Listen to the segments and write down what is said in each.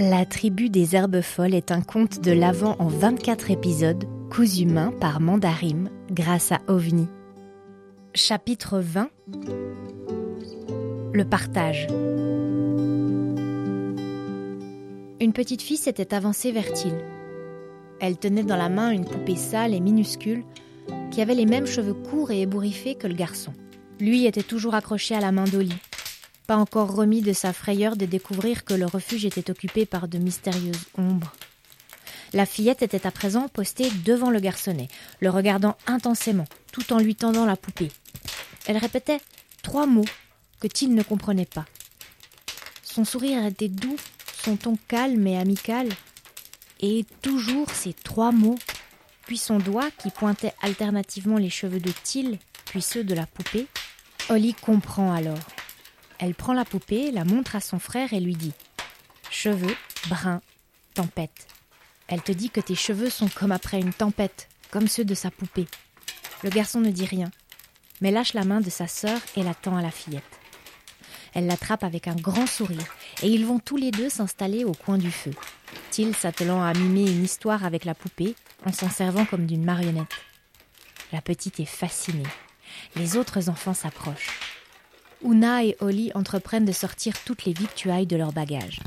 La tribu des herbes folles est un conte de l'Avent en 24 épisodes, cousu main par Mandarim grâce à OVNI. Chapitre 20 Le partage. Une petite fille s'était avancée vers Till. Elle tenait dans la main une poupée sale et minuscule qui avait les mêmes cheveux courts et ébouriffés que le garçon. Lui était toujours accroché à la main d'Oli, encore remis de sa frayeur de découvrir que le refuge était occupé par de mystérieuses ombres. La fillette était à présent postée devant le garçonnet, le regardant intensément, tout en lui tendant la poupée. Elle répétait trois mots que Till ne comprenait pas. Son sourire était doux, son ton calme et amical, et toujours ces trois mots, puis son doigt qui pointait alternativement les cheveux de Till, puis ceux de la poupée. Holly comprend alors. Elle prend la poupée, la montre à son frère et lui dit Cheveux, brun, tempête. Elle te dit que tes cheveux sont comme après une tempête, comme ceux de sa poupée. Le garçon ne dit rien, mais lâche la main de sa sœur et la tend à la fillette. Elle l'attrape avec un grand sourire, et ils vont tous les deux s'installer au coin du feu, Till s'attelant à mimer une histoire avec la poupée en s'en servant comme d'une marionnette. La petite est fascinée. Les autres enfants s'approchent. Una et Holly entreprennent de sortir toutes les victuailles de leur bagage.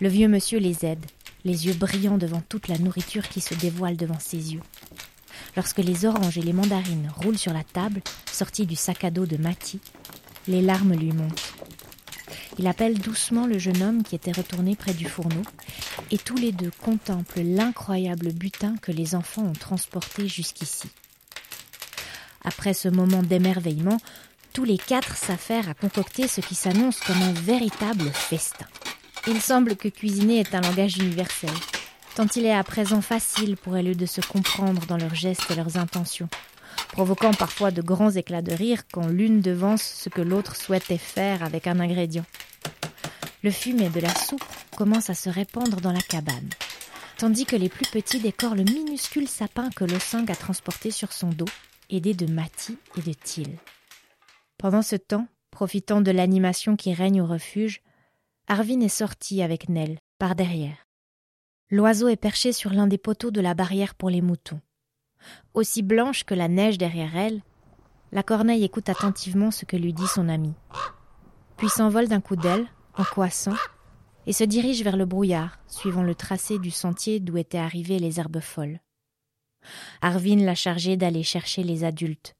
Le vieux monsieur les aide, les yeux brillants devant toute la nourriture qui se dévoile devant ses yeux. Lorsque les oranges et les mandarines roulent sur la table, sorties du sac à dos de Matty, les larmes lui montent. Il appelle doucement le jeune homme qui était retourné près du fourneau, et tous les deux contemplent l'incroyable butin que les enfants ont transporté jusqu'ici. Après ce moment d'émerveillement, tous les quatre s'affairent à concocter ce qui s'annonce comme un véritable festin. Il semble que cuisiner est un langage universel, tant il est à présent facile pour eux de se comprendre dans leurs gestes et leurs intentions, provoquant parfois de grands éclats de rire quand l'une devance ce que l'autre souhaitait faire avec un ingrédient. Le fumet de la soupe commence à se répandre dans la cabane, tandis que les plus petits décorent le minuscule sapin que Losang a transporté sur son dos, aidé de Mati et de Till. Pendant ce temps, profitant de l'animation qui règne au refuge, Arvin est sorti avec Nell, par derrière. L'oiseau est perché sur l'un des poteaux de la barrière pour les moutons. Aussi blanche que la neige derrière elle, la corneille écoute attentivement ce que lui dit son ami. Puis s'envole d'un coup d'aile, en coissant, et se dirige vers le brouillard, suivant le tracé du sentier d'où étaient arrivées les herbes folles. Arvin l'a chargé d'aller chercher les adultes,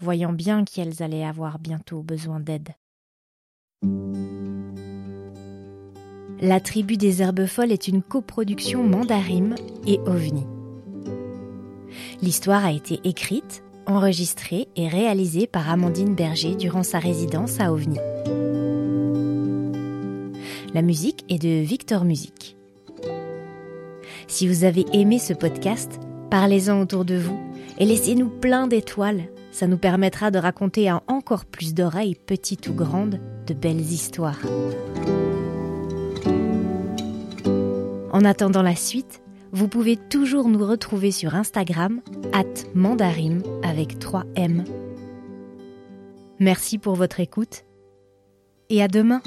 voyant bien qu'elles allaient avoir bientôt besoin d'aide. La tribu des herbes folles est une coproduction Mandarim et OVNI. L'histoire a été écrite, enregistrée et réalisée par Amandine Berger durant sa résidence à OVNI. La musique est de Victor Music. Si vous avez aimé ce podcast, parlez-en autour de vous et laissez-nous plein d'étoiles ça nous permettra de raconter à encore plus d'oreilles, petites ou grandes, de belles histoires. En attendant la suite, vous pouvez toujours nous retrouver sur Instagram, at mandarim avec 3 M. Merci pour votre écoute et à demain.